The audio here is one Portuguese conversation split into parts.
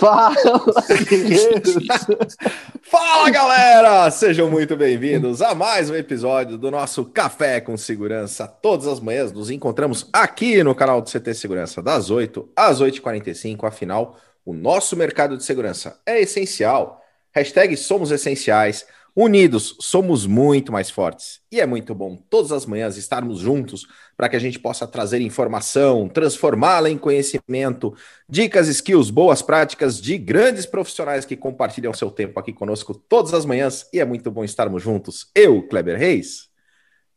Fala! Fala, galera! Sejam muito bem-vindos a mais um episódio do nosso Café com Segurança. Todas as manhãs nos encontramos aqui no canal do CT Segurança, das 8 às 8h45. Afinal, o nosso mercado de segurança é essencial. Hashtag somos essenciais. Unidos, somos muito mais fortes. E é muito bom todas as manhãs estarmos juntos para que a gente possa trazer informação, transformá-la em conhecimento, dicas, skills, boas práticas de grandes profissionais que compartilham seu tempo aqui conosco todas as manhãs. E é muito bom estarmos juntos. Eu, Kleber Reis,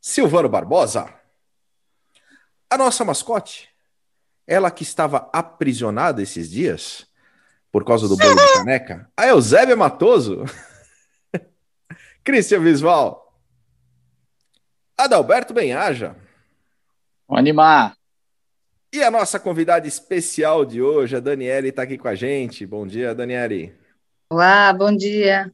Silvano Barbosa, a nossa mascote, ela que estava aprisionada esses dias por causa do bolo de caneca, a Eusébia Matoso. Cristian Visval. Adalberto Benhaja. Vamos animar. E a nossa convidada especial de hoje, a Daniele, está aqui com a gente. Bom dia, Daniele. Olá, bom dia.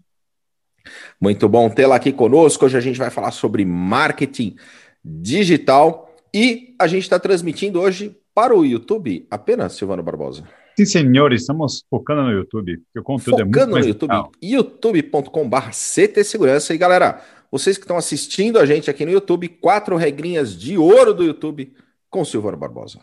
Muito bom tê-la aqui conosco. Hoje a gente vai falar sobre marketing digital e a gente está transmitindo hoje para o YouTube apenas, Silvano Barbosa. Sim, senhor, estamos focando no YouTube, porque o conteúdo focando é muito no YouTube, youtube.com.br CT Segurança. E galera, vocês que estão assistindo a gente aqui no YouTube, quatro regrinhas de ouro do YouTube com Silvano Barbosa.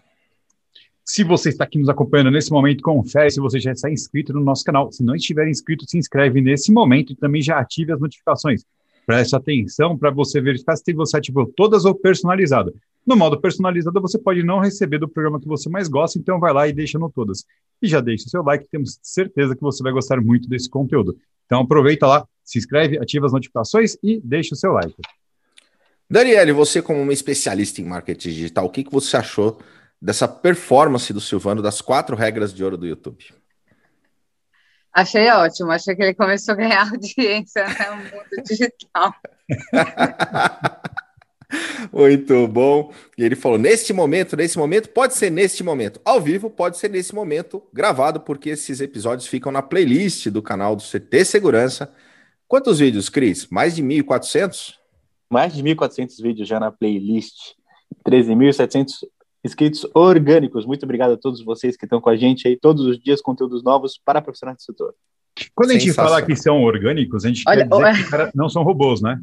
Se você está aqui nos acompanhando nesse momento, confere se você já está inscrito no nosso canal. Se não estiver inscrito, se inscreve nesse momento e também já ative as notificações. Preste atenção para você verificar se você ativou todas ou personalizado. No modo personalizado, você pode não receber do programa que você mais gosta, então vai lá e deixa no todas. E já deixa o seu like, temos certeza que você vai gostar muito desse conteúdo. Então aproveita lá, se inscreve, ativa as notificações e deixa o seu like. Daniele, você como uma especialista em marketing digital, o que, que você achou dessa performance do Silvano das quatro regras de ouro do YouTube? Achei ótimo, achei que ele começou a ganhar audiência no mundo digital. Muito bom. E ele falou: neste momento, nesse momento, pode ser neste momento. Ao vivo, pode ser nesse momento gravado, porque esses episódios ficam na playlist do canal do CT Segurança. Quantos vídeos, Cris? Mais de 1.400? Mais de 1.400 vídeos já na playlist. 13.700 inscritos orgânicos. Muito obrigado a todos vocês que estão com a gente aí todos os dias, conteúdos novos para profissionais do setor. Quando a gente fala que são orgânicos, a gente Olha, quer dizer que não são robôs, né?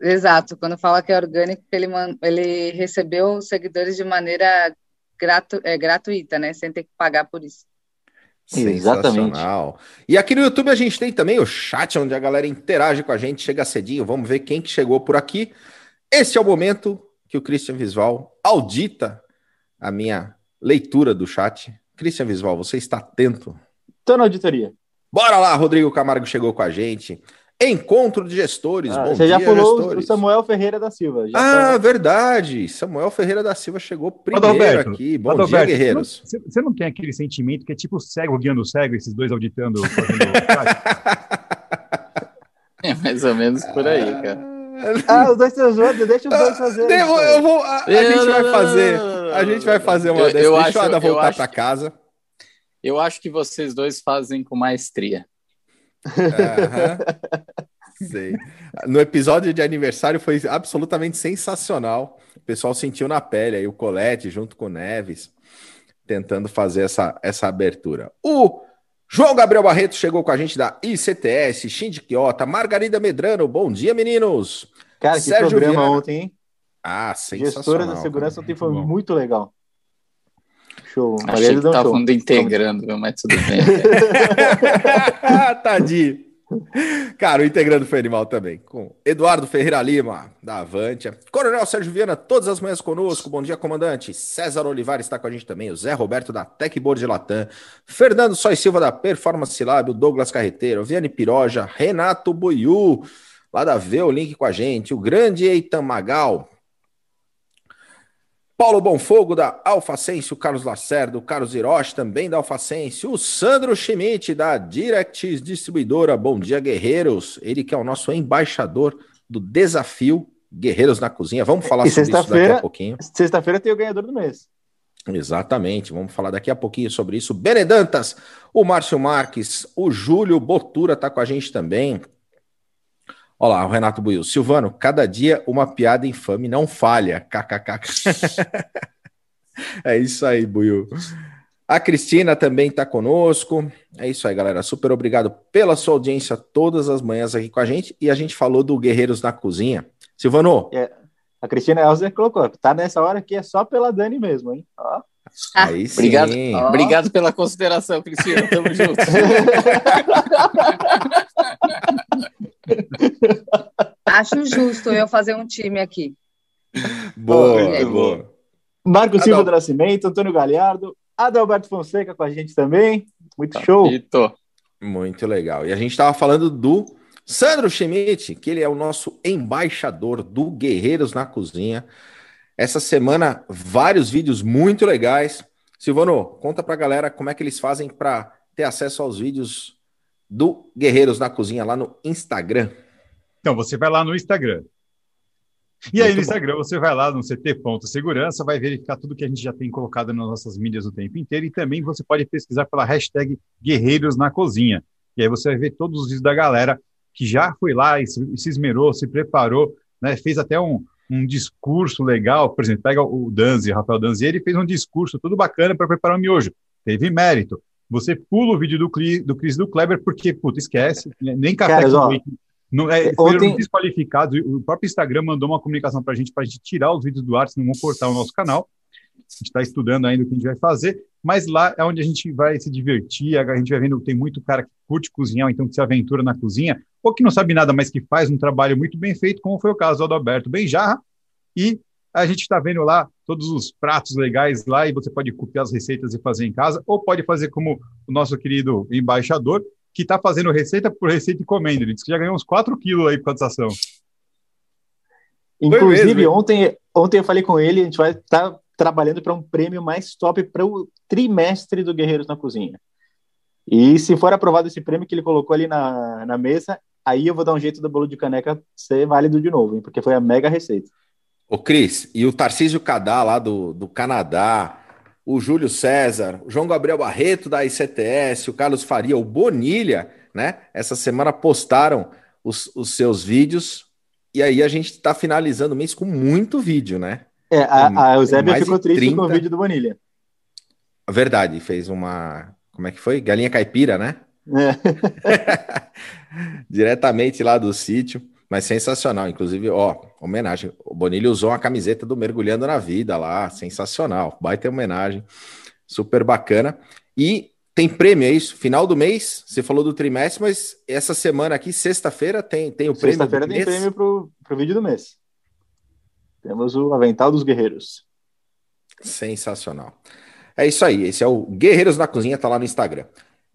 Exato, quando fala que é orgânico, ele, ele recebeu seguidores de maneira gratu, é, gratuita, né? Sem ter que pagar por isso. Sensacional. E aqui no YouTube a gente tem também o chat, onde a galera interage com a gente, chega cedinho. Vamos ver quem que chegou por aqui. Esse é o momento que o Christian Visval audita a minha leitura do chat. Christian Visval, você está atento? Estou na auditoria. Bora lá, Rodrigo Camargo chegou com a gente. Encontro de gestores. Ah, Bom você dia, já falou gestores. o Samuel Ferreira da Silva. ah, tá... verdade. Samuel Ferreira da Silva chegou primeiro Adalberto, aqui. Bom Adalberto, dia, guerreiros. Você não, você não, tem aquele sentimento que é tipo cego guiando cego, esses dois auditando? é mais ou menos por aí, cara. Ah, os dois juntos, deixa os dois fazer. Eu, eu vou, a, a gente vai fazer. A gente vai fazer uma eu, dessas. Eu deixa acho, voltar para casa. Eu acho que vocês dois fazem com maestria. Uhum. Sei. No episódio de aniversário foi absolutamente sensacional. O pessoal sentiu na pele aí o Colete junto com o Neves tentando fazer essa, essa abertura. O João Gabriel Barreto chegou com a gente da ICTS, Shinji Quiota, Margarida Medrano, bom dia, meninos. Cara, que Sérgio programa Viana... ontem, hein? Ah, sensacional. Gestora da segurança ontem foi muito legal. Show. Achei que tava falando integrando, mas tudo bem. Tadinho. Cara, o integrando foi animal também. Com Eduardo Ferreira Lima, da Avantia. Coronel Sérgio Viana, todas as manhãs conosco. Bom dia, comandante. César Olivar está com a gente também. O Zé Roberto da Techboard de Latam. Fernando Sois Silva da Performance Lab. O Douglas Carreteiro. Viane Piroja. Renato Boiú, lá da V, o link com a gente. O grande Eitan Magal. Paulo Bonfogo, da Alfacense, o Carlos Lacerda, o Carlos Hiroshi, também da Alfacense, o Sandro Schmidt, da Directs Distribuidora. Bom dia, guerreiros. Ele que é o nosso embaixador do desafio Guerreiros na Cozinha. Vamos falar e sobre isso daqui a pouquinho. Sexta-feira tem o ganhador do mês. Exatamente, vamos falar daqui a pouquinho sobre isso. Benedantas, o Márcio Marques, o Júlio Botura está com a gente também. Olha lá, o Renato Buiu. Silvano, cada dia uma piada infame não falha. KKK. é isso aí, Buiu. A Cristina também está conosco. É isso aí, galera. Super obrigado pela sua audiência todas as manhãs aqui com a gente. E a gente falou do Guerreiros na Cozinha. Silvano. É, a Cristina Elzer colocou. Tá nessa hora aqui é só pela Dani mesmo, hein? Ó. Aí sim. Obrigado, oh. obrigado pela consideração, Cristina. Tamo junto. Acho justo eu fazer um time aqui. Boa, oh, boa. Marco Silva do Nascimento, Antônio Galhardo, Adalberto Fonseca com a gente também. Muito show. Muito legal. E a gente estava falando do Sandro Schmidt, que ele é o nosso embaixador do Guerreiros na Cozinha. Essa semana, vários vídeos muito legais. Silvano, conta pra galera como é que eles fazem para ter acesso aos vídeos do Guerreiros na Cozinha lá no Instagram. Então, você vai lá no Instagram, e aí no Instagram você vai lá no ct.segurança, vai verificar tudo que a gente já tem colocado nas nossas mídias o tempo inteiro e também você pode pesquisar pela hashtag Guerreiros na Cozinha. E aí você vai ver todos os vídeos da galera que já foi lá e se esmerou, se preparou, né, fez até um, um discurso legal, por exemplo, pega o Danzi, o Rafael Danzi, ele fez um discurso tudo bacana para preparar o miojo, teve mérito. Você pula o vídeo do, do Cris do Kleber porque, puta, esquece, nem café Caras, com leite não, é, Ontem... desqualificados. O próprio Instagram mandou uma comunicação para a gente para a gente tirar os vídeos do ar, senão vão cortar o nosso canal. A gente está estudando ainda o que a gente vai fazer, mas lá é onde a gente vai se divertir. A gente vai vendo, tem muito cara que curte cozinhar, então que se aventura na cozinha, ou que não sabe nada, mas que faz um trabalho muito bem feito, como foi o caso do Adalberto Benjarra. E a gente está vendo lá todos os pratos legais lá, e você pode copiar as receitas e fazer em casa, ou pode fazer como o nosso querido embaixador, que está fazendo receita por receita e comendo. Ele disse que já ganhou uns 4 quilos aí com essa ação. Inclusive, ontem, ontem eu falei com ele, a gente vai estar tá trabalhando para um prêmio mais top para o trimestre do Guerreiros na Cozinha. E se for aprovado esse prêmio que ele colocou ali na, na mesa, aí eu vou dar um jeito do bolo de caneca ser válido de novo, hein? porque foi a mega receita. Ô, Cris, e o Tarcísio Cadá lá do, do Canadá, o Júlio César, o João Gabriel Barreto da ICTS, o Carlos Faria, o Bonilha, né? Essa semana postaram os, os seus vídeos e aí a gente está finalizando o mês com muito vídeo, né? É, a, a Eusébia ficou triste 30... com o vídeo do Bonilha. Verdade, fez uma. Como é que foi? Galinha caipira, né? É. Diretamente lá do sítio. Mas sensacional, inclusive, ó, homenagem. O Bonilha usou uma camiseta do Mergulhando na Vida lá, sensacional. Vai ter homenagem, super bacana. E tem prêmio, é isso? Final do mês, você falou do trimestre, mas essa semana aqui, sexta-feira, tem, tem o prêmio. Sexta-feira tem prêmio pro, pro vídeo do mês. Temos o Avental dos Guerreiros. Sensacional. É isso aí, esse é o Guerreiros na Cozinha, tá lá no Instagram.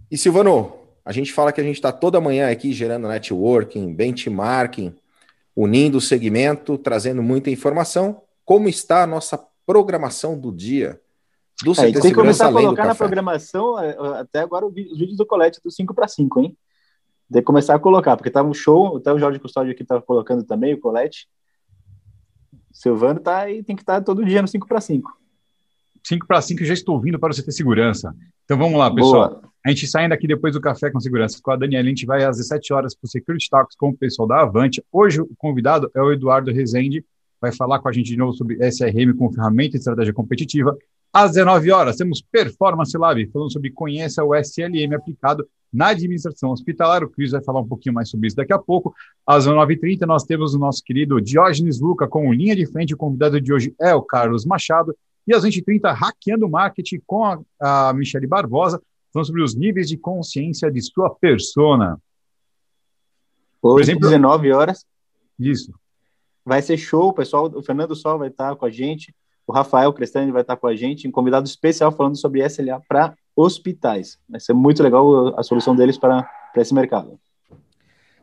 E Silvano, a gente fala que a gente está toda manhã aqui gerando networking, benchmarking, unindo o segmento, trazendo muita informação. Como está a nossa programação do dia? Do é, tem que começar a colocar na programação é, é, até agora os vídeos do Colete do 5 para 5, hein? Tem que começar a colocar, porque tá um show, até o Jorge Custódio aqui tá colocando também, o Colete. Silvano tá aí, tem que estar tá todo dia no 5 para 5. 5 para 5 já estou vindo para você ter segurança. Então vamos lá, pessoal. Boa. A gente saindo aqui depois do Café com Segurança com a Daniela, a gente vai às 17 horas para o Security Talks com o pessoal da Avante. Hoje o convidado é o Eduardo Rezende, vai falar com a gente de novo sobre SRM com ferramenta e estratégia competitiva. Às 19 horas temos Performance Lab, falando sobre conheça o SLM aplicado na administração hospitalar. O Cris vai falar um pouquinho mais sobre isso daqui a pouco. Às 19h30 nós temos o nosso querido Diógenes Luca com linha de frente. O convidado de hoje é o Carlos Machado. E às 20h30, Hackeando o Marketing com a, a Michele Barbosa, falando sobre os níveis de consciência de sua persona. Por exemplo, 19 horas. Isso. Vai ser show, pessoal. O Fernando Sol vai estar com a gente, o Rafael Crestani vai estar com a gente, um convidado especial falando sobre SLA para hospitais. Vai ser muito legal a solução deles para, para esse mercado.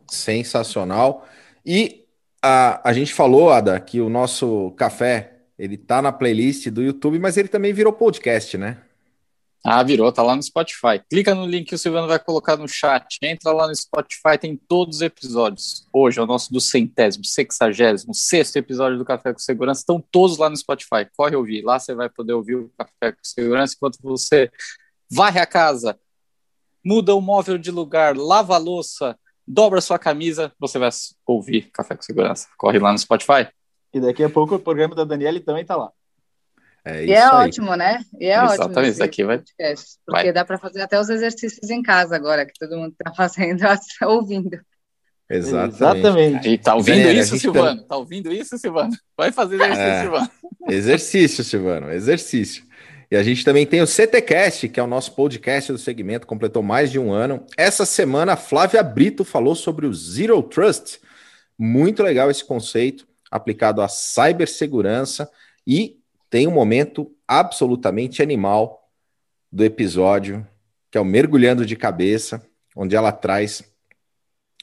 Sensacional. E a, a gente falou, Ada, que o nosso café ele tá na playlist do YouTube, mas ele também virou podcast, né? Ah, virou, tá lá no Spotify. Clica no link que o Silvano vai colocar no chat. Entra lá no Spotify, tem todos os episódios. Hoje é o nosso do centésimo, sexagésimo, sexto episódio do Café com Segurança. Estão todos lá no Spotify. Corre ouvir. Lá você vai poder ouvir o Café com Segurança enquanto você varre a casa, muda o móvel de lugar, lava a louça, dobra a sua camisa, você vai ouvir Café com Segurança. Corre lá no Spotify. E daqui a pouco o programa da Daniela também está lá. É e é ótimo, né? E é Exatamente, ótimo. isso aqui vai- podcast, porque vai. dá para fazer até os exercícios em casa agora, que todo mundo está fazendo, ouvindo. Exatamente. Exatamente. E tá ouvindo isso, gente Silvano? Tá ouvindo isso, Silvano? Vai fazer exercício, É. Silvano. Exercício, Silvano, exercício. E a gente também tem o CTcast, que é o nosso podcast do segmento, completou mais de um ano. Essa semana, a Flávia Brito falou sobre o Zero Trust. Muito legal esse conceito aplicado à cibersegurança e tem um momento absolutamente animal do episódio, que é o Mergulhando de Cabeça, onde ela traz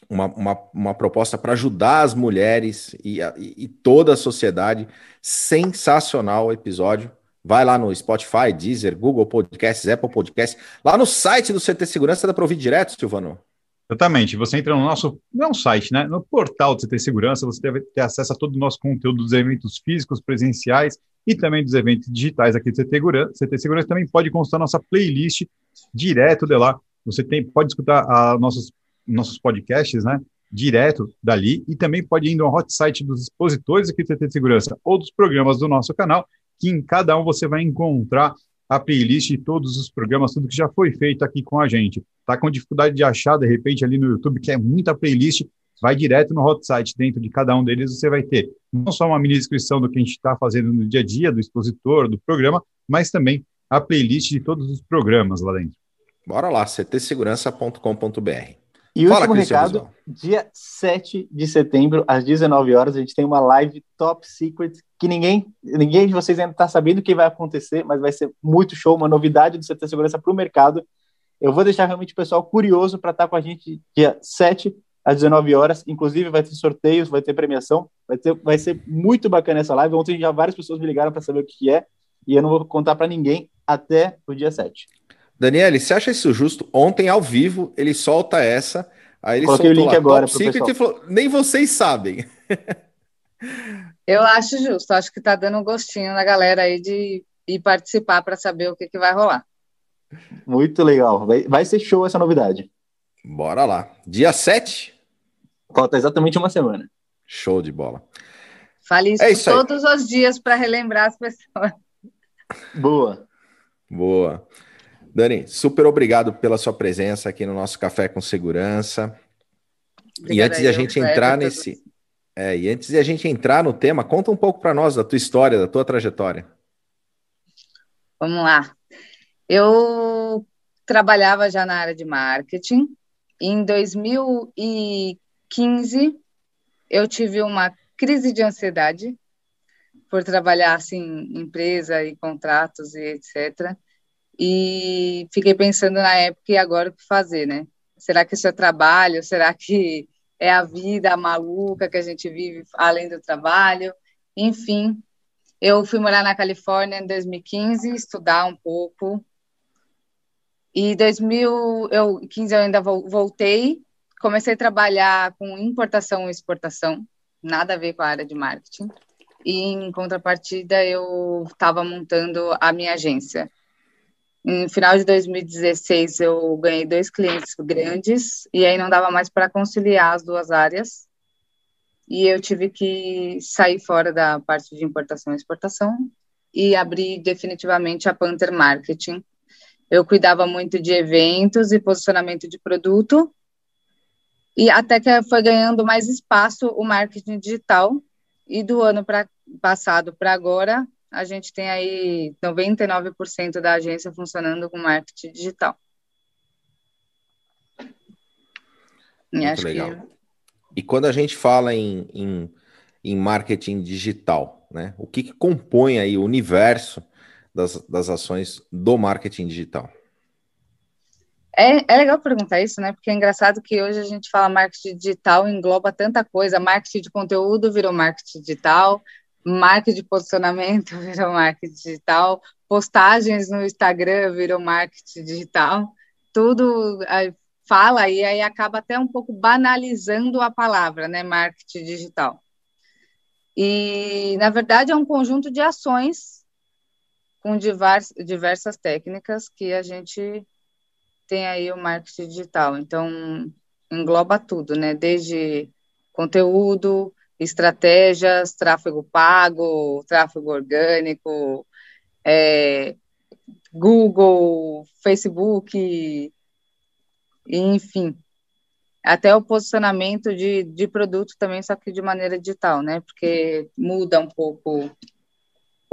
uma, uma, uma proposta para ajudar as mulheres e, e- toda a sociedade. Sensacional o episódio. Vai lá no Spotify, Deezer, Google Podcasts, Apple Podcasts. Lá no site do CT Segurança dá para ouvir direto, Silvano. Exatamente. Você entra no nosso, não é site, né? No portal do CT Segurança, você deve ter acesso a todo o nosso conteúdo dos eventos físicos, presenciais e também dos eventos digitais aqui do CT Segurança. CT Segurança também pode consultar nossa playlist direto de lá. Você tem, pode escutar a, nossos, nossos podcasts, né? Direto dali e também pode ir no hot site dos expositores aqui do CT Segurança ou dos programas do nosso canal, que em cada um você vai encontrar a playlist de todos os programas, tudo que já foi feito aqui com a gente tá com dificuldade de achar, de repente, ali no YouTube, que é muita playlist, vai direto no hot site, dentro de cada um deles você vai ter não só uma mini descrição do que a gente está fazendo no dia a dia, do expositor, do programa, mas também a playlist de todos os programas lá dentro. Bora lá, ctsegurança.com.br. E o Fala, último Cristiano recado, Zão. dia 7 de setembro, às 19 horas, a gente tem uma live top secret que ninguém, ninguém de vocês ainda está sabendo o que vai acontecer, mas vai ser muito show, uma novidade do CT Segurança para o mercado. Eu vou deixar realmente o pessoal curioso para estar com a gente dia 7 às 19 horas. Inclusive, vai ter sorteios, vai ter premiação, vai, ter, vai ser muito bacana essa live. Ontem já várias pessoas me ligaram para saber o que é, e eu não vou contar para ninguém até o dia 7. Daniele, você acha isso justo? Ontem, ao vivo, ele solta essa. Aí ele Coloquei o link agora Secret pessoal. e falou: nem vocês sabem. Eu acho justo, acho que tá dando um gostinho na galera aí de ir participar para saber o que, que vai rolar. Muito legal. Vai, vai ser show essa novidade. Bora lá. Dia 7, Falta exatamente uma semana. show de bola. Fale isso, É isso aí. todos os dias para relembrar as pessoas. Boa. Boa. Dani, super obrigado pela sua presença aqui no nosso Café com Segurança. e Obrigada antes de a aí, gente entrar nesse. É, e antes de a gente entrar no tema, conta um pouco para nós da tua história, da tua trajetória. Vamos lá. Eu trabalhava já na área de marketing. Em 2015, eu tive uma crise de ansiedade por trabalhar assim em empresa e contratos e etc. E fiquei pensando na época e agora o que fazer, né? Será que isso é trabalho? Será que é a vida maluca que a gente vive além do trabalho? Enfim, eu fui morar na Califórnia em 2015, estudar um pouco. E 2015 eu ainda vol- voltei, comecei a trabalhar com importação e exportação, nada a ver com a área de marketing. E em contrapartida eu estava montando a minha agência. No final de 2016 eu ganhei dois clientes grandes e aí não dava mais para conciliar as duas áreas e eu tive que sair fora da parte de importação e exportação e abrir definitivamente a Panther Marketing. Eu cuidava muito de eventos e posicionamento de produto, e até que foi ganhando mais espaço o marketing digital, e do ano pra, passado para agora, a gente tem aí 99% da agência funcionando com marketing digital. E Muito acho legal. que E quando a gente fala em, em, em marketing digital, né? O que, que compõe aí o universo das, das ações do marketing digital? É, é legal perguntar isso, né? Porque é engraçado que hoje a gente fala marketing digital, engloba tanta coisa. Marketing de conteúdo virou marketing digital, marketing de posicionamento virou marketing digital, postagens no Instagram virou marketing digital. Tudo aí, fala e aí acaba até um pouco banalizando a palavra, né? Marketing digital. E, na verdade, é um conjunto de ações com divers, diversas técnicas que a gente tem aí o marketing digital. Então, engloba tudo, né? Desde conteúdo, estratégias, tráfego pago, tráfego orgânico, é, Google, Facebook, enfim, até o posicionamento de, de produto também, só que de maneira digital, né? Porque muda um pouco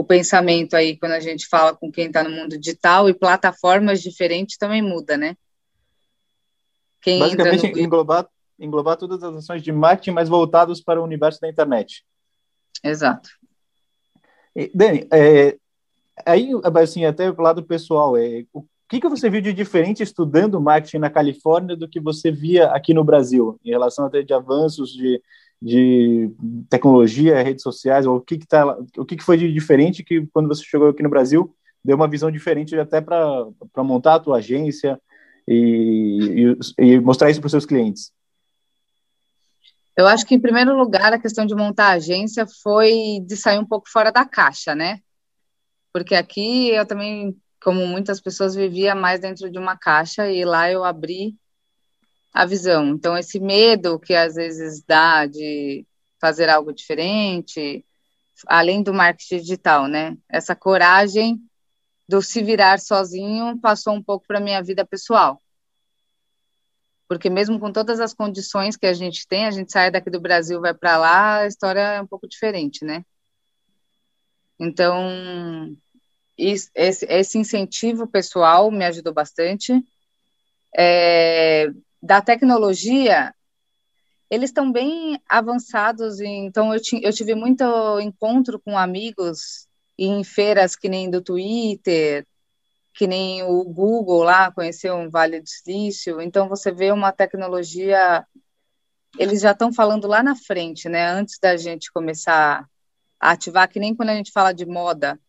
o pensamento aí quando a gente fala com quem está no mundo digital e plataformas diferentes também muda, né? Quem Basicamente, no... englobar, englobar todas as ações de marketing, mas voltados para o universo da internet. Exato. E, Dani, é, aí, assim, até o lado pessoal, é, o que, que você viu de diferente estudando marketing na Califórnia do que você via aqui no Brasil, em relação até de avanços de, de tecnologia, redes sociais, ou o que que, tá, o que, que foi de diferente que quando você chegou aqui no Brasil deu uma visão diferente até para montar a tua agência e, e, e mostrar isso para os seus clientes? Eu acho que, em primeiro lugar, a questão de montar a agência foi de sair um pouco fora da caixa, né? Porque aqui eu também como muitas pessoas, vivia mais dentro de uma caixa e lá eu abri a visão. Então, esse medo que às vezes dá de fazer algo diferente, além do marketing digital, né? Essa coragem do se virar sozinho passou um pouco para minha vida pessoal. Porque mesmo com todas as condições que a gente tem, a gente sai daqui do Brasil, vai para lá, a história é um pouco diferente, né? Então, esse, esse incentivo pessoal me ajudou bastante. É, da tecnologia, eles estão bem avançados, então eu, eu tive muito encontro com amigos em feiras que nem do Twitter, que nem o Google lá, conheceu um Vale do Silício, então você vê uma tecnologia, eles já estão falando lá na frente, né, antes da gente começar a ativar, que nem quando a gente fala de moda,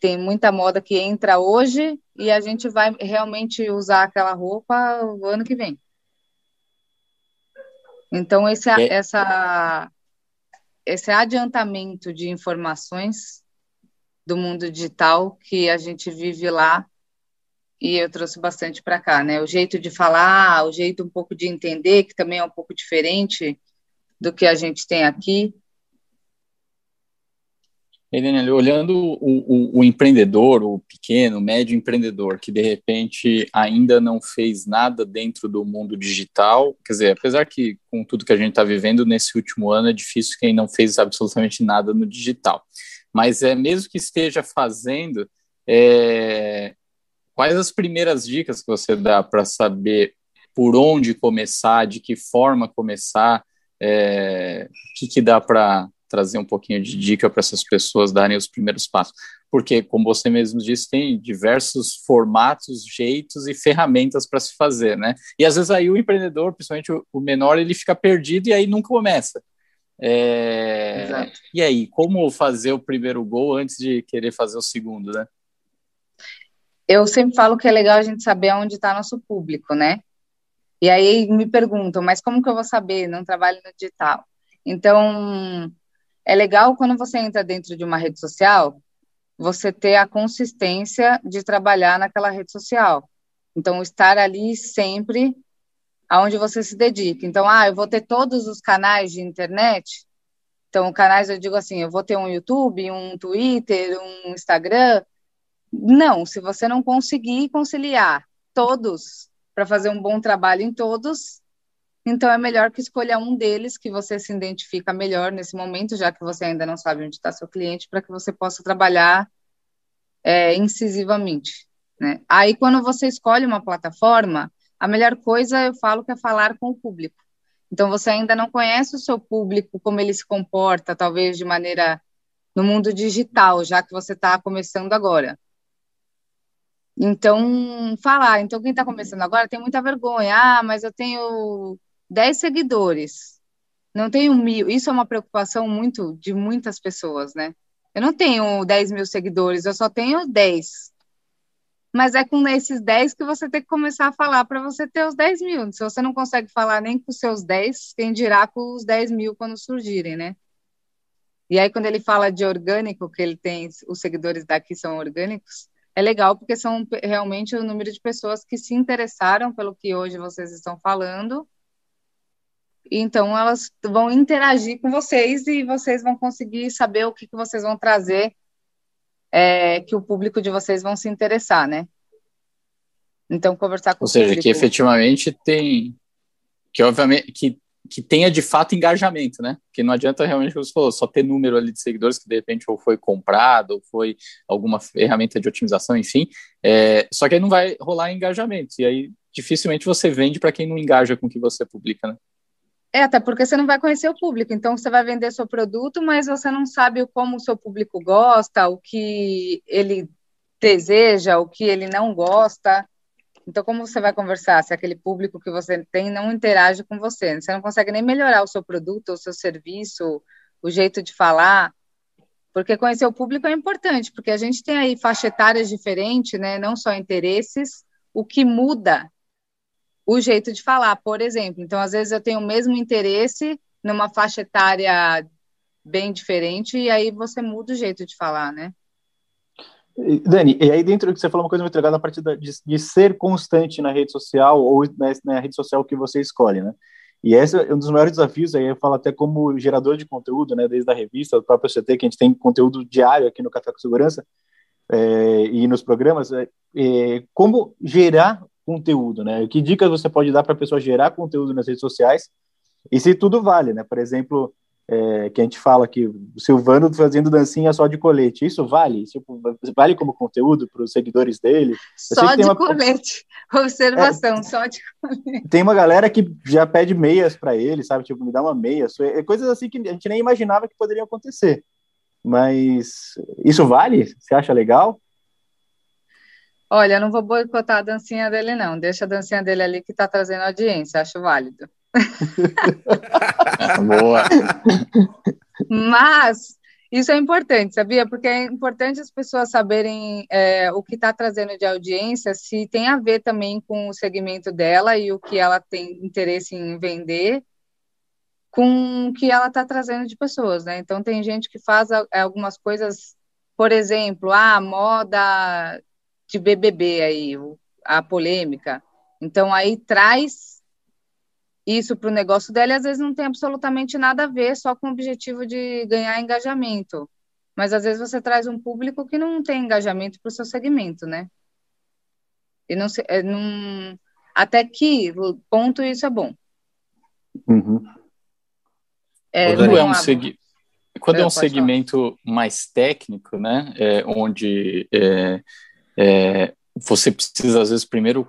tem muita moda que entra hoje e a gente vai realmente usar aquela roupa o ano que vem. Então, esse, é. essa, esse adiantamento de informações do mundo digital que a gente vive lá e eu trouxe bastante para cá, né? O jeito de falar, o jeito um pouco de entender, que também é um pouco diferente do que a gente tem aqui. Helene, olhando o, o, o, empreendedor, o pequeno, médio empreendedor, que de repente ainda não fez nada dentro do mundo digital, quer dizer, apesar que com tudo que a gente está vivendo nesse último ano é difícil quem não fez absolutamente nada no digital, mas é mesmo que esteja fazendo, é, quais as primeiras dicas que você dá para saber por onde começar, de que forma começar, é, o que, que dá para trazer um pouquinho de dica para essas pessoas darem os primeiros passos. Porque, como você mesmo disse, tem diversos formatos, jeitos e ferramentas para se fazer, né? E às vezes aí o empreendedor, principalmente o menor, ele fica perdido e aí nunca começa. É... E aí, como fazer o primeiro gol antes de querer fazer o segundo, né? Eu sempre falo que é legal a gente saber onde está nosso público, né? E aí me perguntam, mas como que eu vou saber? Não trabalho no digital. Então, é legal quando você entra dentro de uma rede social, você ter a consistência de trabalhar naquela rede social. Então, estar ali sempre aonde você se dedica. Então, ah, eu vou ter todos os canais de internet. Então, canais, eu digo assim, eu vou ter um YouTube, um Twitter, um Instagram. Não, se você não conseguir conciliar todos para fazer um bom trabalho em todos, então é melhor que escolha um deles que você se identifica melhor nesse momento, já que você ainda não sabe onde está seu cliente, para que você possa trabalhar é, incisivamente. Né? Aí, quando você escolhe uma plataforma, a melhor coisa eu falo que é falar com o público. Então, você ainda não conhece o seu público, como ele se comporta, talvez de maneira no mundo digital, já que você está começando agora. Então, falar. Então, quem está começando agora tem muita vergonha. Ah, mas eu tenho 10 seguidores. Não tenho mil. Isso é uma preocupação muito de muitas pessoas, né? Eu não tenho 10 mil seguidores, eu só tenho 10. Mas é com esses 10 que você tem que começar a falar para você ter os 10 mil. Se você não consegue falar nem com os seus 10, quem dirá com os 10 mil quando surgirem, né? E aí, quando ele fala de orgânico, que ele tem, os seguidores daqui são orgânicos, é legal porque são realmente o número de pessoas que se interessaram pelo que hoje vocês estão falando então, elas vão interagir com vocês e vocês vão conseguir saber o que, que vocês vão trazer é, que o público de vocês vão se interessar, né? Então, conversar com Ou seja, público. que efetivamente tem. Que obviamente. Que, que tenha de fato engajamento, né? Que não adianta realmente, como você falou, só ter número ali de seguidores que de repente ou foi comprado, ou foi alguma ferramenta de otimização, enfim. É, só que aí não vai rolar engajamento. E aí dificilmente você vende para quem não engaja com o que você publica, né? É, até porque você não vai conhecer o público, então você vai vender seu produto, mas você não sabe como o seu público gosta, o que ele deseja, o que ele não gosta. Então, como você vai conversar se aquele público que você tem não interage com você? Você não consegue nem melhorar o seu produto, o seu serviço, o jeito de falar, porque conhecer o público é importante, porque a gente tem aí faixa etárias diferentes, né? Não só interesses, o que muda o jeito de falar, por exemplo. Então, às vezes eu tenho o mesmo interesse numa faixa etária bem diferente e aí você muda o jeito de falar, né? Dani, e aí dentro do que você falou uma coisa muito legal na parte de, de, ser constante na rede social ou na, na, rede social que você escolhe, né? E esse é um dos maiores desafios, aí eu falo até como gerador de conteúdo, né, desde a revista, do próprio CT, que a gente tem conteúdo diário aqui no Café com Segurança é, e nos programas, é, é, como gerar conteúdo, né? Que dicas você pode dar para a pessoa gerar conteúdo nas redes sociais e se tudo vale, né? Por exemplo, é, que a gente fala que o Silvano fazendo dancinha só de colete, isso vale? Isso vale como conteúdo para os seguidores dele? Só de uma... colete, observação, é, só de colete. Tem uma galera que já pede meias para ele, sabe? Tipo, me dá uma meia, é coisas assim que a gente nem imaginava que poderiam acontecer. Mas isso vale? Você acha legal? Olha, não vou boicotar a dancinha dele, não. Deixa a dancinha dele ali que está trazendo audiência, acho válido. Boa. Mas isso é importante, sabia? Porque é importante as pessoas saberem é, o que está trazendo de audiência, se tem a ver também com o segmento dela e o que ela tem interesse em vender, com o que ela está trazendo de pessoas, né? Então tem gente que faz algumas coisas, por exemplo, a ah, moda de BBB aí, a polêmica. Então, aí traz isso para o negócio dela e às vezes não tem absolutamente nada a ver, só com o objetivo de ganhar engajamento. Mas às vezes você traz um público que não tem engajamento para o seu segmento, né? E não, é, não, até que ponto isso é bom. Uhum. É, quando é um, segui... quando é, é um segmento falar. mais técnico, né, é, onde é, você precisa, às vezes, primeiro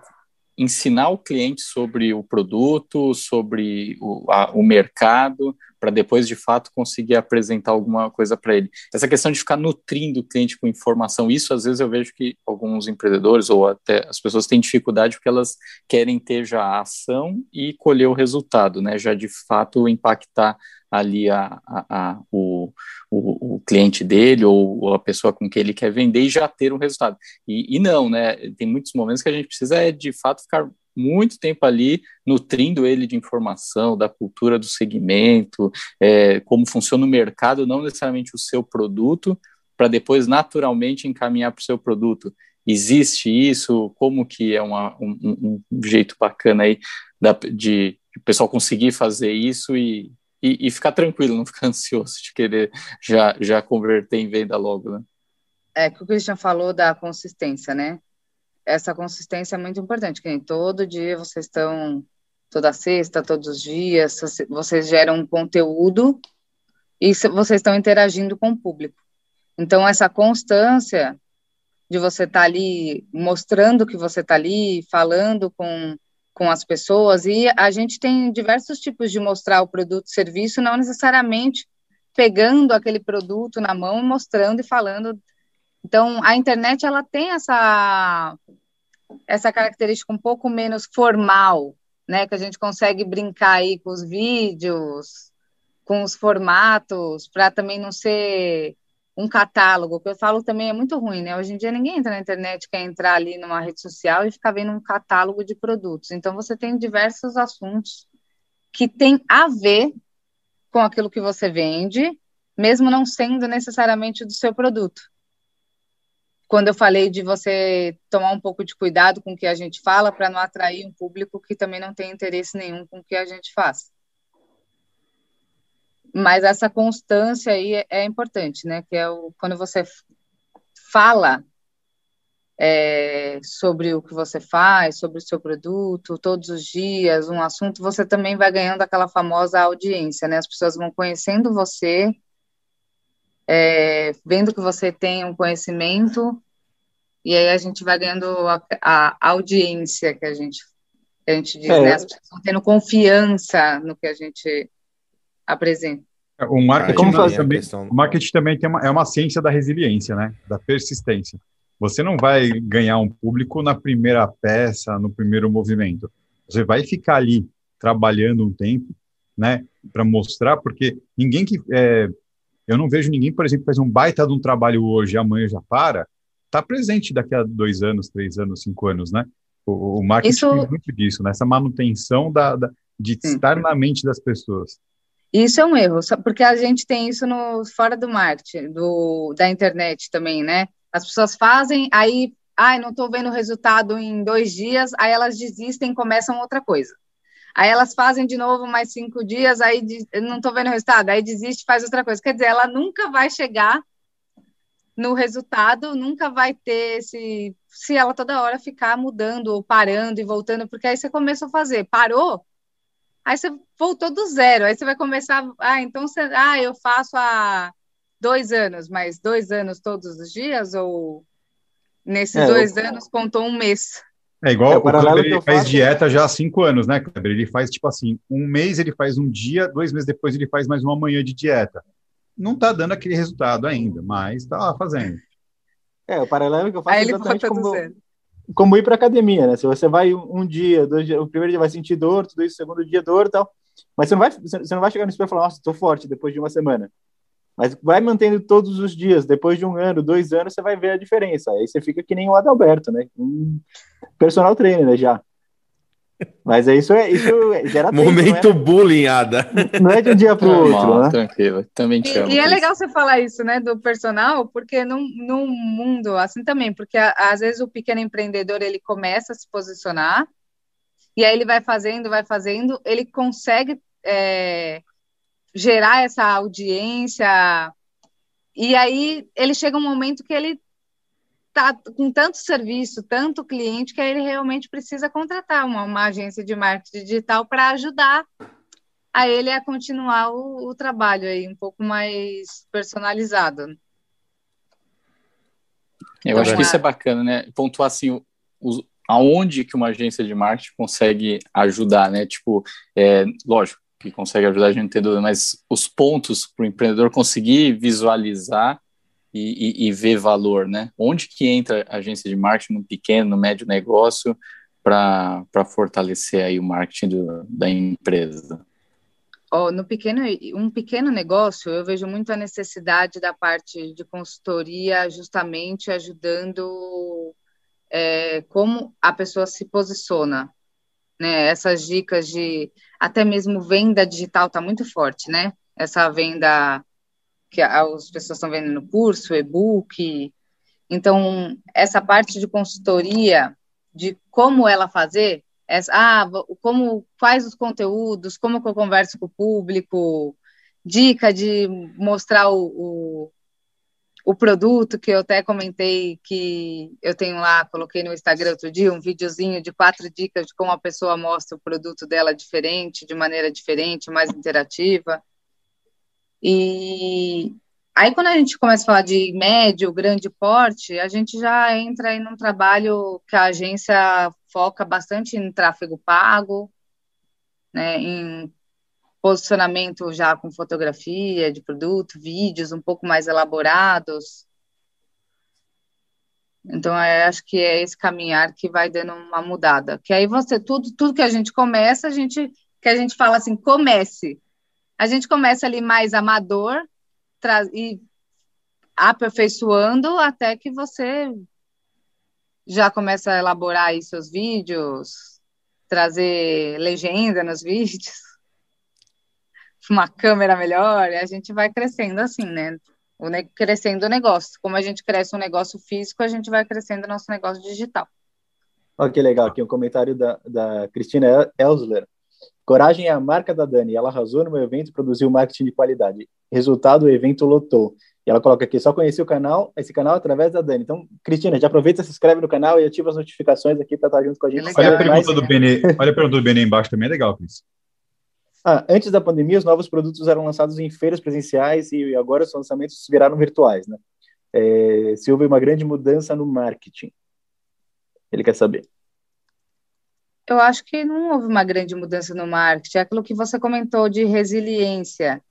ensinar o cliente sobre o produto, sobre o, a, o mercado, para depois, de fato, conseguir apresentar alguma coisa para ele. Essa questão de ficar nutrindo o cliente com informação, isso às vezes eu vejo que alguns empreendedores ou até as pessoas têm dificuldade porque elas querem ter já a ação e colher o resultado, né? Já de fato impactar ali a, a, a o, o, cliente dele ou, ou, a pessoa com quem ele quer vender e já ter um resultado. E, e não, né? Tem muitos momentos que a gente precisa é de fato ficar muito tempo ali nutrindo ele de informação, da cultura do segmento, é, como funciona o mercado, não necessariamente o seu produto, para depois naturalmente encaminhar para o seu produto. Existe isso? Como que é uma, um, um, jeito bacana aí da, de, de o pessoal conseguir fazer isso e, e, e, ficar tranquilo, não ficar ansioso de querer já, já converter em venda logo, né? É que o Christian falou da consistência, né? essa consistência é muito importante, que todo dia vocês estão, toda sexta, todos os dias, vocês geram um conteúdo e vocês estão interagindo com o público. Então, essa constância de você estar tá ali mostrando que você está ali, falando com, com as pessoas, e a gente tem diversos tipos de mostrar o produto, serviço, não necessariamente pegando aquele produto na mão, mostrando e falando. Então, a internet ela tem essa essa característica um pouco menos formal, né, que a gente consegue brincar aí com os vídeos, com os formatos, para também não ser um catálogo, que eu falo também é muito ruim, né? Hoje em dia ninguém entra na internet, quer entrar ali numa rede social e ficar vendo um catálogo de produtos. Então você tem diversos assuntos que tem a ver com aquilo que você vende, mesmo não sendo necessariamente do seu produto quando eu falei de você tomar um pouco de cuidado com o que a gente fala para não atrair um público que também não tem interesse nenhum com o que a gente faz. Mas essa constância aí é, é importante, né? Que é o, quando você fala é, sobre o que você faz, sobre o seu produto, todos os dias, um assunto, você também vai ganhando aquela famosa audiência, né? As pessoas vão conhecendo você, é, vendo que você tem um conhecimento, e aí a gente vai ganhando a, a audiência que a gente, que a gente diz, é. né? As pessoas vão tendo confiança no que a gente apresenta. O marketing, também, o marketing também tem uma, é uma ciência da resiliência, né? Da persistência. Você não vai ganhar um público na primeira peça, no primeiro movimento. Você vai ficar ali trabalhando um tempo, né, para mostrar, porque ninguém que é, eu não vejo ninguém, por exemplo, que faz um baita de um trabalho hoje, amanhã já para, está presente daqui a dois anos, três anos, cinco anos, né? O, o marketing Isso... tem muito disso, né? Essa manutenção da, da de Sim. estar na mente das pessoas. Isso é um erro, porque a gente tem isso no fora do marketing, do, da internet também, né? As pessoas fazem, aí, ai, não estou vendo o resultado em dois dias, aí elas desistem e começam outra coisa. Aí elas fazem de novo mais cinco dias, aí não estou vendo o resultado, aí desiste faz outra coisa. Quer dizer, ela nunca vai chegar no resultado, nunca vai ter esse. Se ela toda hora ficar mudando, ou parando e voltando, porque aí você começou a fazer, parou, aí você voltou do zero, aí você vai começar. Ah, então você. Ah, eu faço a dois anos, mas dois anos todos os dias? Ou nesses é, dois eu... anos contou um mês? É igual é, o Kleber, ele faz faço... dieta já há cinco anos, né, Kleber? Ele faz tipo assim, um mês ele faz um dia, dois meses depois ele faz mais uma manhã de dieta. Não tá dando aquele resultado ainda, mas tá lá fazendo. É, o paralelo que eu faço é exatamente como, como ir para academia, né? Se você vai um dia, dois dias, o primeiro dia vai sentir dor, tudo isso, o segundo dia dor tal, mas você não vai, você não vai chegar no espelho e falar, nossa, tô forte depois de uma semana. Mas vai mantendo todos os dias, depois de um ano, dois anos, você vai ver a diferença. Aí você fica que nem o Adalberto, né? Um personal trainer né, já. Mas é isso, é, isso gera Momento tempo, é? bullying, Ada. Não é de um dia para o outro, né? Tranquilo, também te amo. E, e é legal você falar isso, né, do personal, porque num, num mundo assim também, porque a, às vezes o pequeno empreendedor, ele começa a se posicionar, e aí ele vai fazendo, vai fazendo, ele consegue é, gerar essa audiência. E aí ele chega um momento que ele tá com tanto serviço, tanto cliente, que ele realmente precisa contratar uma, uma agência de marketing digital para ajudar a ele a continuar o, o, trabalho aí um pouco mais personalizado. Eu acho que isso é bacana, né? Pontuar assim, o, aonde que uma agência de marketing consegue ajudar, né? Tipo, é, lógico, que consegue ajudar a gente dúvida, mas os pontos para o empreendedor conseguir visualizar e, e, e, ver valor, né? Onde que entra a agência de marketing no pequeno, no médio negócio para fortalecer aí o marketing do, da empresa? Oh, no pequeno, um pequeno negócio, eu vejo muito a necessidade da parte de consultoria, justamente ajudando é, como a pessoa se posiciona, né? Essas dicas de até mesmo venda digital está muito forte, né? Essa venda que as pessoas estão vendendo curso, e-book. Então, essa parte de consultoria de como ela fazer, essa, ah, como faz os conteúdos, como que eu converso com o público, dica de mostrar o, o o produto que eu até comentei que eu tenho lá, coloquei no Instagram outro dia, um videozinho de quatro dicas de como a pessoa mostra o produto dela diferente, de maneira diferente, mais interativa. E aí quando a gente começa a falar de médio, grande porte, a gente já entra em um trabalho que a agência foca bastante em tráfego pago, né, em posicionamento já com fotografia de produto, vídeos um pouco mais elaborados. Então, eu acho que é esse caminhar que vai dando uma mudada. Que aí você, tudo, tudo que a gente começa, a gente, que a gente fala assim, comece. A gente começa ali mais amador e aperfeiçoando até que você já começa a elaborar aí seus vídeos, trazer legenda nos vídeos uma câmera melhor, e a gente vai crescendo assim, né? O ne crescendo o negócio. Como a gente cresce um negócio físico, a gente vai crescendo o nosso negócio digital. Olha que legal, aqui um comentário da, da Cristina Elsler. Coragem é a marca da Dani. Ela arrasou no meu evento e produziu marketing de qualidade. resultado, o evento lotou. E ela coloca aqui, só conheci o canal, esse canal através da Dani. Então, Cristina, já aproveita, se inscreve no canal e ativa as notificações aqui para estar junto com a gente. Olha a, pergunta do Benê, olha a pergunta do Benê embaixo também, é legal, Cris. Ah, antes da pandemia, os novos produtos eram lançados em feiras presenciais e agora os lançamentos viraram virtuais, né? É, se houve uma grande mudança no marketing. Ele quer saber. Eu acho que não houve uma grande mudança no marketing. É aquilo que você comentou de resiliência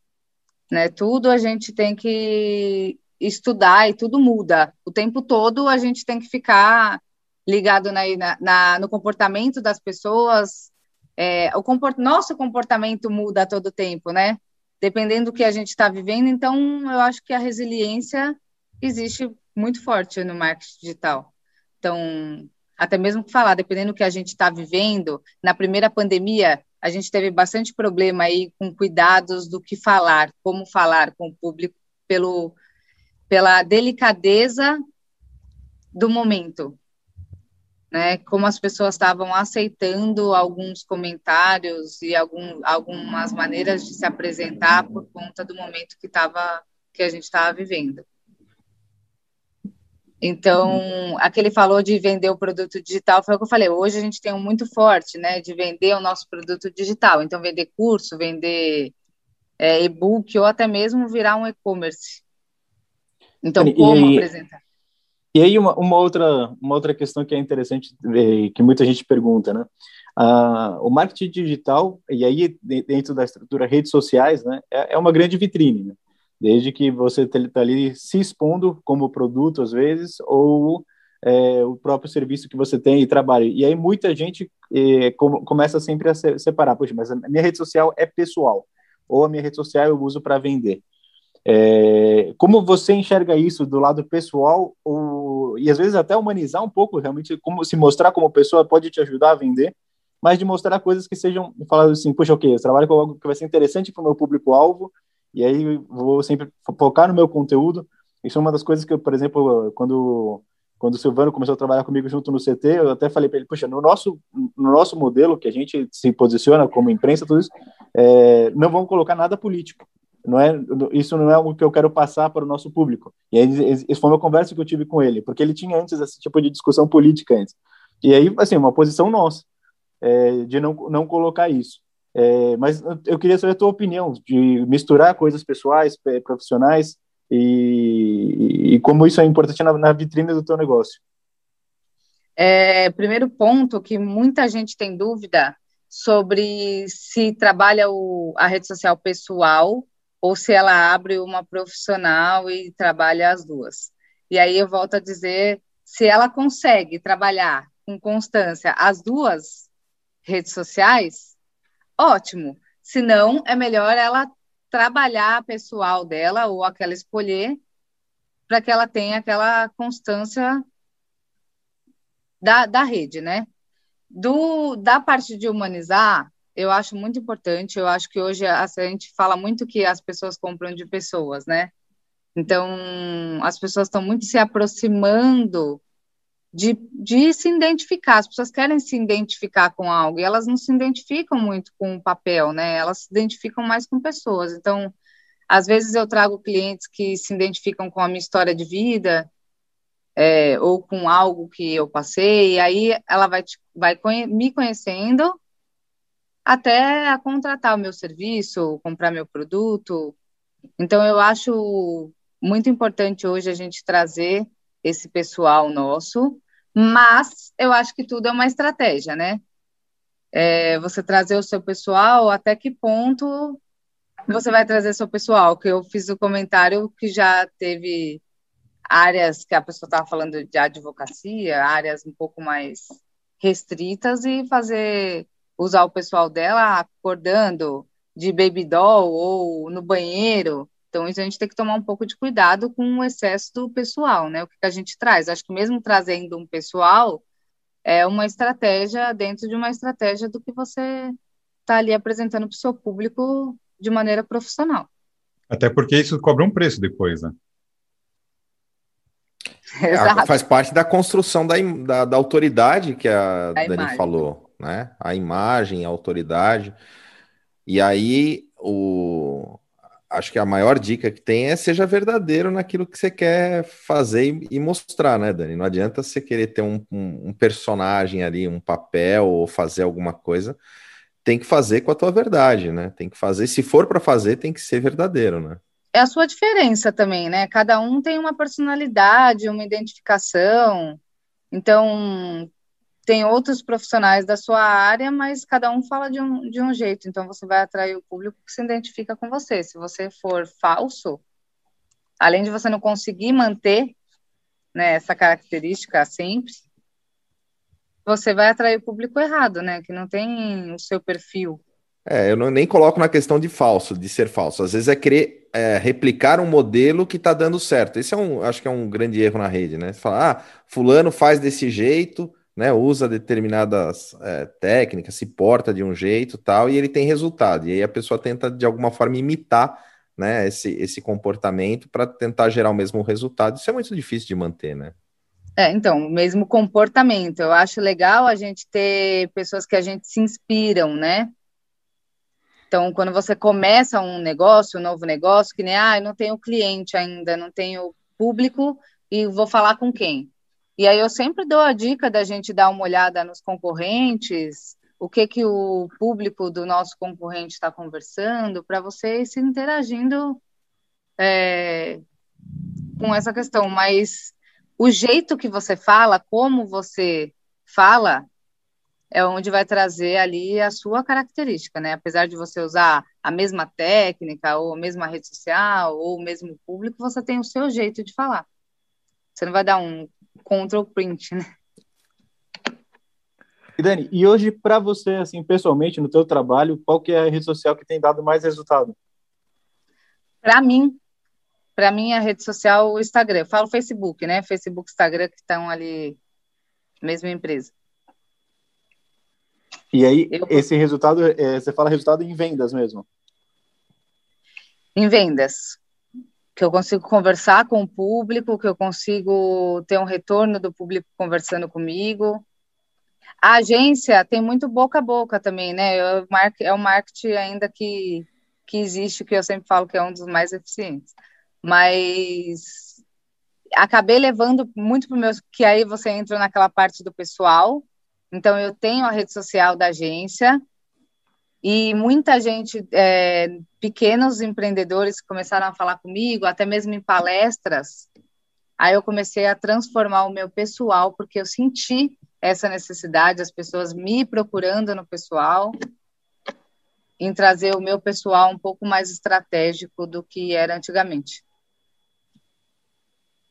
né? Tudo a gente tem que estudar e tudo muda. O tempo todo a gente tem que ficar ligado na, na no comportamento das pessoas. É, o comport, nosso comportamento muda a todo tempo, né? Dependendo do que a gente está vivendo. Então, eu acho que a resiliência existe muito forte no marketing digital. Então, até mesmo falar, dependendo do que a gente está vivendo, na primeira pandemia, a gente teve bastante problema aí com cuidados do que falar, como falar com o público, pelo, pela delicadeza do momento, né? Como as pessoas estavam aceitando alguns comentários e algum, algumas maneiras de se apresentar por conta do momento que tava, que a gente estava vivendo. Então, aquele falou de vender o produto digital, foi o que eu falei, hoje a gente tem um muito forte, né, de vender o nosso produto digital. Então, vender curso, vender é, e-book ou até mesmo virar um e-commerce. Então, e, como e, apresentar? E aí, uma, uma, outra, uma outra questão que é interessante, que muita gente pergunta, né? Ah, o marketing digital, e aí dentro da estrutura redes sociais, né, é, é uma grande vitrine, né? Desde que você está ali se expondo como produto, às vezes, ou é, o próprio serviço que você tem e trabalha. E aí muita gente é, com, começa sempre a se, separar, poxa, mas a minha rede social é pessoal, ou a minha rede social eu uso para vender. É, como você enxerga isso do lado pessoal, ou, e às vezes até humanizar um pouco, realmente, como se mostrar como pessoa pode te ajudar a vender, mas de mostrar coisas que sejam, falar assim, puxa, ok, eu trabalho com algo que vai ser interessante para o meu público-alvo, e aí vou sempre focar no meu conteúdo. Isso é uma das coisas que, eu, por exemplo, quando quando o Silvano começou a trabalhar comigo junto no CT, eu até falei para ele, puxa, no nosso no nosso modelo que a gente se posiciona como imprensa, tudo isso, é, não vamos colocar nada político. Não é isso não é algo que eu quero passar para o nosso público. E aí isso foi uma conversa que eu tive com ele, porque ele tinha antes esse tipo de discussão política antes. E aí assim, uma posição nossa é, de não não colocar isso. É, mas eu queria saber a tua opinião de misturar coisas pessoais, profissionais e, e como isso é importante na, na vitrine do teu negócio. É, primeiro ponto que muita gente tem dúvida sobre se trabalha o, a rede social pessoal ou se ela abre uma profissional e trabalha as duas. E aí eu volto a dizer, se ela consegue trabalhar com constância as duas redes sociais, ótimo. Se não, é melhor ela trabalhar a pessoal dela ou aquela escolher para que ela tenha aquela constância da, da rede, né? Do, da parte de humanizar, eu acho muito importante. Eu acho que hoje a, a gente fala muito que as pessoas compram de pessoas, né? Então, as pessoas estão muito se aproximando de, de se identificar. As pessoas querem se identificar com algo e elas não se identificam muito com o papel, né? Elas se identificam mais com pessoas. Então, às vezes eu trago clientes que se identificam com a minha história de vida é, ou com algo que eu passei, e aí ela vai, vai me conhecendo até a contratar o meu serviço, comprar meu produto. Então, eu acho muito importante hoje a gente trazer esse pessoal nosso mas eu acho que tudo é uma estratégia, né? É, você trazer o seu pessoal, até que ponto você vai trazer seu pessoal? Que eu fiz o comentário que já teve áreas que a pessoa estava falando de advocacia, áreas um pouco mais restritas e fazer usar o pessoal dela acordando de baby doll ou no banheiro então, isso a gente tem que tomar um pouco de cuidado com o excesso do pessoal, né? O que a gente traz. Acho que mesmo trazendo um pessoal, é uma estratégia dentro de uma estratégia do que você está ali apresentando para o seu público de maneira profissional. Até porque isso cobra um preço depois, né? É, faz parte da construção da, da, da autoridade que a, a Dani imagem. falou, né? A imagem, a autoridade. E aí, o, acho que a maior dica que tem é seja verdadeiro naquilo que você quer fazer e, mostrar, né, Dani? Não adianta você querer ter um, um, um, personagem ali, um papel ou fazer alguma coisa. Tem que fazer com a tua verdade, né? Tem que fazer. Se for para fazer, tem que ser verdadeiro, né? É a sua diferença também, né? Cada um tem uma personalidade, uma identificação. Então, tem outros profissionais da sua área, mas cada um fala de um, de um jeito, então você vai atrair o público que se identifica com você. Se você for falso, além de você não conseguir manter né, essa característica sempre, você vai atrair o público errado, né? Que não tem o seu perfil. É, eu não, nem coloco na questão de falso, de ser falso. Às vezes é querer é, replicar um modelo que está dando certo. Esse é um, acho que é um grande erro na rede, né? Você fala, ah, fulano faz desse jeito, né, usa determinadas é, técnicas, se porta de um jeito tal, e ele tem resultado. E aí a pessoa tenta, de alguma forma, imitar né, esse, esse comportamento para tentar gerar o mesmo resultado. Isso é muito difícil de manter, né? É, então, o mesmo comportamento. Eu acho legal a gente ter pessoas que a gente se inspiram, né? Então, quando você começa um negócio, um novo negócio, que nem, ah, eu não tenho cliente ainda, não tenho público, e vou falar com quem? E aí eu sempre dou a dica da gente dar uma olhada nos concorrentes, o que que o público do nosso concorrente está conversando, para você se interagindo é, com essa questão. Mas o jeito que você fala, como você fala, é onde vai trazer ali a sua característica, né? Apesar de você usar a mesma técnica, ou a mesma rede social, ou o mesmo público, você tem o seu jeito de falar. Você não vai dar um control print, né? E Dani, e hoje para você, assim, pessoalmente, no teu trabalho, qual que é a rede social que tem dado mais resultado? Para mim, para mim a rede social o Instagram. Eu falo Facebook, né? Facebook, Instagram que estão ali mesma empresa. E aí, Eu... esse resultado, é, você fala resultado em vendas mesmo? Em vendas que eu consigo conversar com o público, que eu consigo ter um retorno do público conversando comigo. A agência tem muito boca a boca também, né? É o marketing ainda que, que existe, que eu sempre falo que é um dos mais eficientes. Mas acabei levando muito para o meu. que aí você entra naquela parte do pessoal. Então, eu tenho a rede social da agência, e muita gente, é, pequenos empreendedores começaram a falar comigo, até mesmo em palestras. Aí eu comecei a transformar o meu pessoal, porque eu senti essa necessidade, as pessoas me procurando no pessoal, em trazer o meu pessoal um pouco mais estratégico do que era antigamente.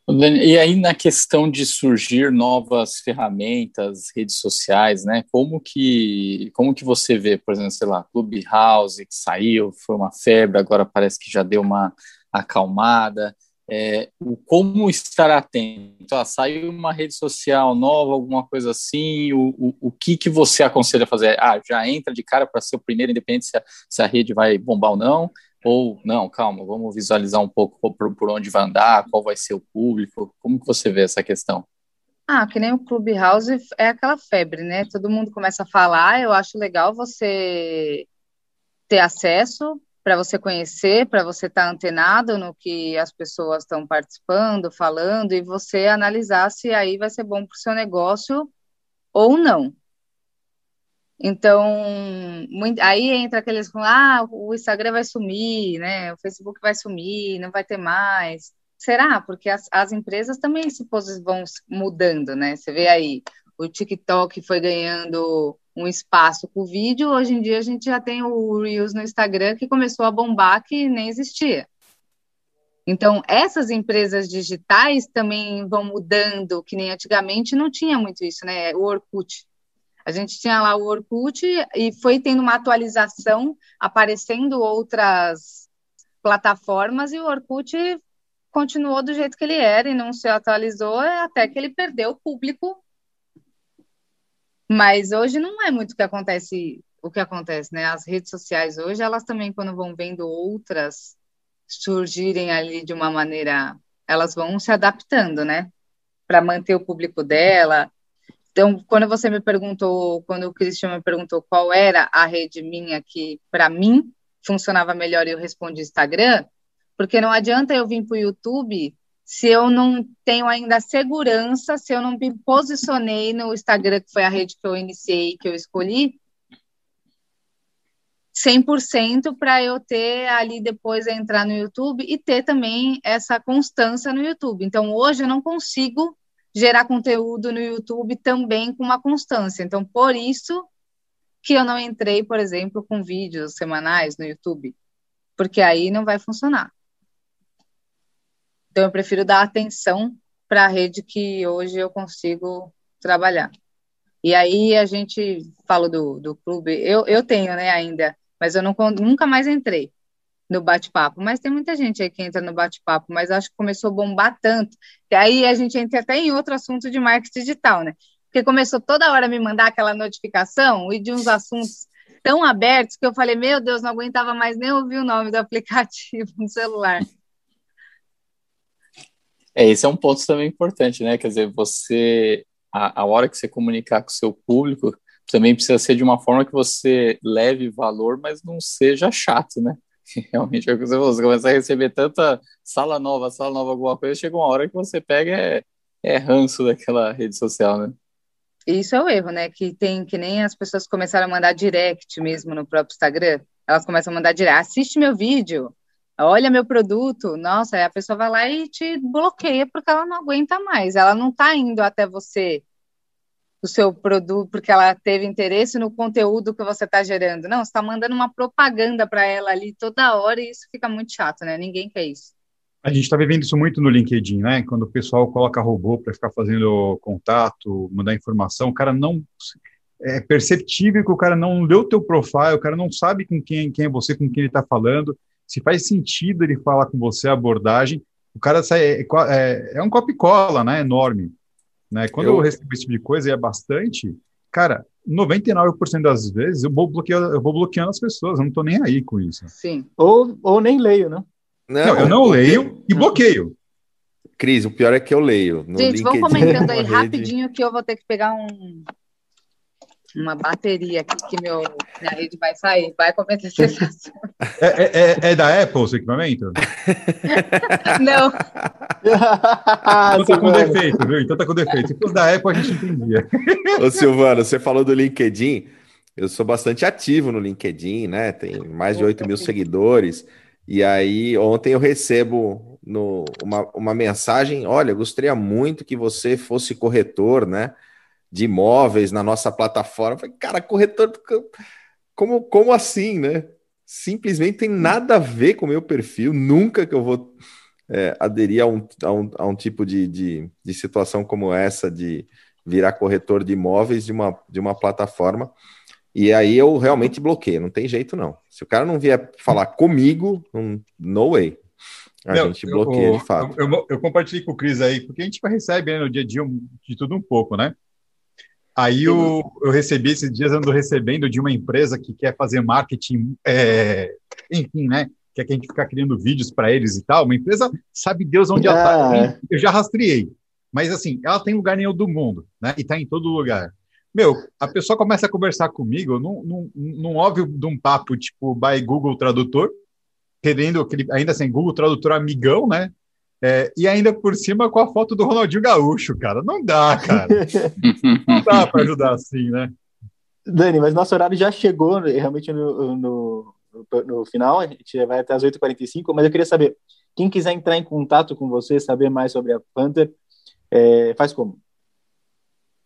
E aí na questão de surgir novas ferramentas, redes sociais, né? Como que como que você vê, por exemplo, sei lá, Clubhouse que saiu, foi uma febre, agora parece que já deu uma acalmada. É, o como estar atento? Ah, saiu uma rede social nova, alguma coisa assim, o, o, o que, que você aconselha fazer? Ah, já entra de cara para ser o primeiro, independente se a, se a rede vai bombar ou não, ou, não, calma, vamos visualizar um pouco por, por onde vai andar, qual vai ser o público, como que você vê essa questão? Ah, que nem o Clubhouse é aquela febre, né? Todo mundo começa a falar, eu acho legal você ter acesso para você conhecer, para você estar tá antenado no que as pessoas estão participando, falando, e você analisar se aí vai ser bom para o seu negócio ou não. Então, muito, aí entra aqueles com, ah, o Instagram vai sumir, né? O Facebook vai sumir, não vai ter mais. Será? Porque as, as empresas também se vão mudando, né? Você vê aí, o TikTok foi ganhando um espaço com o vídeo, hoje em dia a gente já tem o Reels no Instagram que começou a bombar que nem existia. Então, essas empresas digitais também vão mudando, que nem antigamente não tinha muito isso, né? O Orkut. A gente tinha lá o Orkut e foi tendo uma atualização, aparecendo outras plataformas, e o Orkut continuou do jeito que ele era e não se atualizou até que ele perdeu o público. Mas hoje não é muito o que acontece, o que acontece, né? As redes sociais hoje, elas também quando vão vendo outras surgirem ali de uma maneira, elas vão se adaptando, né? Para manter o público dela, então, quando você me perguntou, quando o Cristian me perguntou qual era a rede minha que, para mim, funcionava melhor eu respondi Instagram, porque não adianta eu vir para o YouTube se eu não tenho ainda segurança, se eu não me posicionei no Instagram, que foi a rede que eu iniciei, que eu escolhi, 100% para eu ter ali depois entrar no YouTube e ter também essa constância no YouTube. Então, hoje eu não consigo gerar conteúdo no YouTube também com uma constância. Então, por isso que eu não entrei, por exemplo, com vídeos semanais no YouTube, porque aí não vai funcionar. Então, eu prefiro dar atenção para a rede que hoje eu consigo trabalhar. E aí a gente fala do, do clube, eu, eu tenho, né, ainda, mas eu não, nunca mais entrei no bate-papo. Mas tem muita gente aí que entra no bate-papo, mas acho que começou a bombar tanto. E aí a gente entra até em outro assunto de marketing digital, né? Porque começou toda hora a me mandar aquela notificação e de uns assuntos tão abertos que eu falei, meu Deus, não aguentava mais nem ouvir o nome do aplicativo no celular. É, esse é um ponto também importante, né? Quer dizer, você, a, a hora que você comunicar com o seu público, também precisa ser de uma forma que você leve valor, mas não seja chato, né? Realmente é o que você falou, você começa a receber tanta sala nova, sala nova, alguma coisa, chega uma hora que você pega é, é ranço daquela rede social, né? Isso é o erro, né? Que tem que nem as pessoas começaram a mandar direct mesmo no próprio Instagram. Elas começam a mandar direct, assiste meu vídeo, olha meu produto, nossa, a pessoa vai lá e te bloqueia porque ela não aguenta mais, ela não está indo até você, o seu produto, porque ela teve interesse no conteúdo que você está gerando. Não, você está mandando uma propaganda para ela ali toda hora e isso fica muito chato, né? Ninguém quer isso. A gente está vivendo isso muito no LinkedIn, né? Quando o pessoal coloca robô para ficar fazendo contato, mandar informação, o cara não é perceptível que o cara não leu o teu profile, o cara não sabe com quem, quem é você, com quem ele está falando se faz sentido ele falar com você a abordagem, o cara sai, é, é, é um copy-cola, né, enorme. Né? Quando eu... eu... recebo esse tipo de coisa, e é bastante, cara, 99% das vezes eu vou, bloqueando, eu vou bloqueando as pessoas, eu não estou nem aí com isso. Sim. Ou, ou nem leio, né? Não, não eu não leio e bloqueio. Cris, o pior é que eu leio. Gente, vamos comentando aí rapidinho que eu vou ter que pegar um, uma bateria aqui que meu, minha rede vai sair. Vai comentar esse assunto. É, é, é, é da Apple o equipamento? Não. então tá com defeito, viu? Então tá com defeito. Se fosse da Apple, a gente entendia. Ô, Silvano, você falou do LinkedIn. Eu sou bastante ativo no LinkedIn, né? Tem mais de 8 mil seguidores. E aí, ontem eu recebo no, uma, uma mensagem: olha, gostaria muito que você fosse corretor, né? De imóveis na nossa plataforma. falei, cara, corretor do campo, como, como assim, né? Simplesmente tem nada a ver com o meu perfil, nunca que eu vou é, aderir a um, a um, a um tipo de, de, de, situação como essa, de virar corretor de imóveis de uma, de uma plataforma. E aí eu realmente bloqueio, não tem jeito não. Se o cara não vier falar comigo, no way. A não, gente bloqueia eu, de fato. Eu, eu, eu, compartilhei com o Cris aí, porque a gente recebe né, no dia a dia de tudo um pouco, né? Aí eu, eu recebi esses dias, ando recebendo de uma empresa que quer fazer marketing, é, enfim, né? Quer que a gente ficar criando vídeos para eles e tal. Uma empresa sabe Deus onde ela está. Ah. Eu já rastreei. Mas assim, ela tem lugar nenhum do mundo, né? E está em todo lugar. Meu, a pessoa começa a conversar comigo, não, não, não ouve de um papo tipo by Google Tradutor, querendo aquele, ainda assim, Google Tradutor amigão, né? É, e ainda por cima com a foto do Ronaldinho Gaúcho, cara. Não dá, cara. Não dá para ajudar assim, né? Dani, mas nosso horário já chegou realmente no, no, no final, a gente vai até as 8h45, mas eu queria saber, quem quiser entrar em contato com você, saber mais sobre a Panther, é, faz como?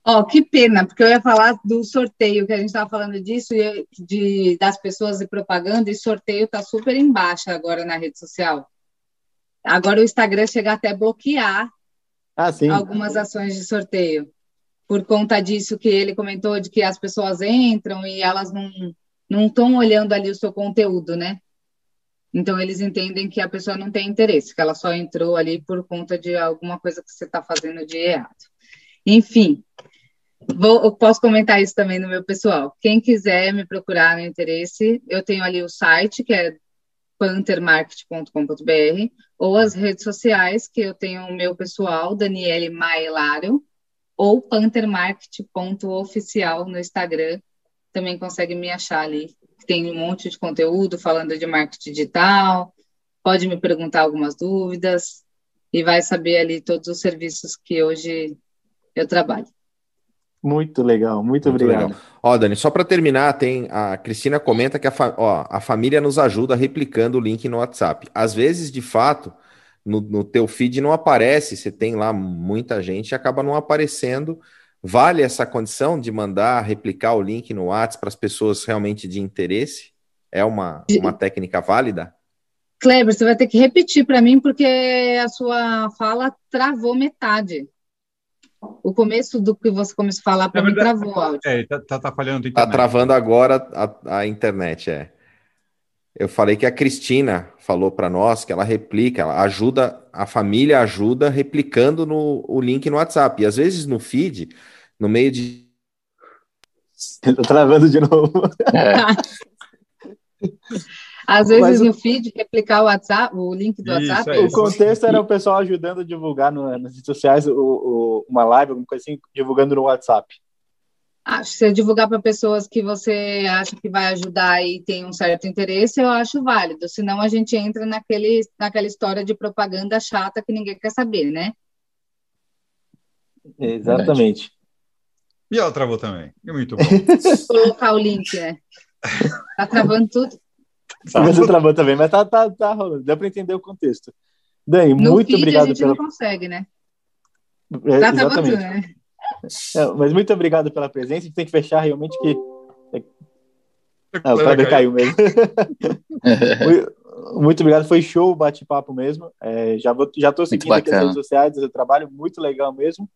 Ó, oh, que pena, porque eu ia falar do sorteio, que a gente estava falando disso, de, das pessoas de propaganda, e sorteio está super embaixo agora na rede social. Agora o Instagram chega até a bloquear ah, algumas ações de sorteio. Por conta disso que ele comentou, de que as pessoas entram e elas não não estão olhando ali o seu conteúdo, né? Então eles entendem que a pessoa não tem interesse, que ela só entrou ali por conta de alguma coisa que você está fazendo de errado. Enfim, vou, eu posso comentar isso também no meu pessoal. Quem quiser me procurar no interesse, eu tenho ali o site que é panthermarket.com.br ou as redes sociais, que eu tenho o meu pessoal, Daniele Maelário, ou panthermarket.oficial no Instagram, também consegue me achar ali. Tem um monte de conteúdo falando de marketing digital, pode me perguntar algumas dúvidas e vai saber ali todos os serviços que hoje eu trabalho. Muito legal, muito, muito obrigado. Legal. Ó, Dani, só para terminar, tem a Cristina comenta que a, fa... ó, a família nos ajuda replicando o link no WhatsApp. Às vezes, de fato, no, no teu feed não aparece, você tem lá muita gente e acaba não aparecendo. Vale essa condição de mandar replicar o link no WhatsApp para as pessoas realmente de interesse? É uma, uma técnica válida? Kleber, você vai ter que repetir para mim porque a sua fala travou metade. O começo do que você começou a falar para mim travou o áudio. É, tá, tá, tá falhando Tá travando agora a, a, internet, é. Eu falei que a Cristina falou para nós que ela replica, ela ajuda, a família ajuda replicando no, o link no WhatsApp. E às vezes no feed, no meio de. Tá travando de novo. É. Às vezes Mas no feed, replicar o WhatsApp, o link do Isso, WhatsApp. É o contexto era o pessoal ajudando a divulgar no, nas redes sociais o, o, uma live, alguma coisa assim, divulgando no WhatsApp. Acho que se divulgar para pessoas que você acha que vai ajudar e tem um certo interesse, eu acho válido. Senão a gente entra naquele, naquela história de propaganda chata que ninguém quer saber, né? Exatamente. E ela travou também. É muito bom. Colocar o link, né? Tá travando tudo. Você travou também, mas tá, tá, tá rolando. Deu para entender o contexto. Dani, no muito feed obrigado. A gente pela... não consegue, né? É, tá exatamente. né? É, mas muito obrigado pela presença. A gente tem que fechar realmente que. Ah, o Kleber caiu mesmo. muito obrigado, foi show o bate-papo mesmo. É, já, vou, já tô seguindo aqui as redes sociais, o trabalho, muito legal mesmo.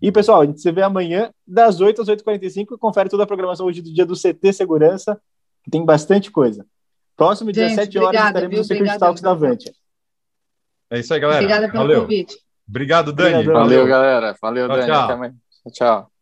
E, pessoal, a gente se vê amanhã, das 8 às 8h45. Confere toda a programação hoje do dia do CT Segurança, que tem bastante coisa. Próximo, dia 7 horas, obrigada, estaremos viu? no Secret Talks da Avante. É isso aí, galera. Obrigada pelo Valeu. convite. Obrigado, Dani. Valeu, galera. Valeu, tchau, Dani. Tchau. Até mais. Tchau.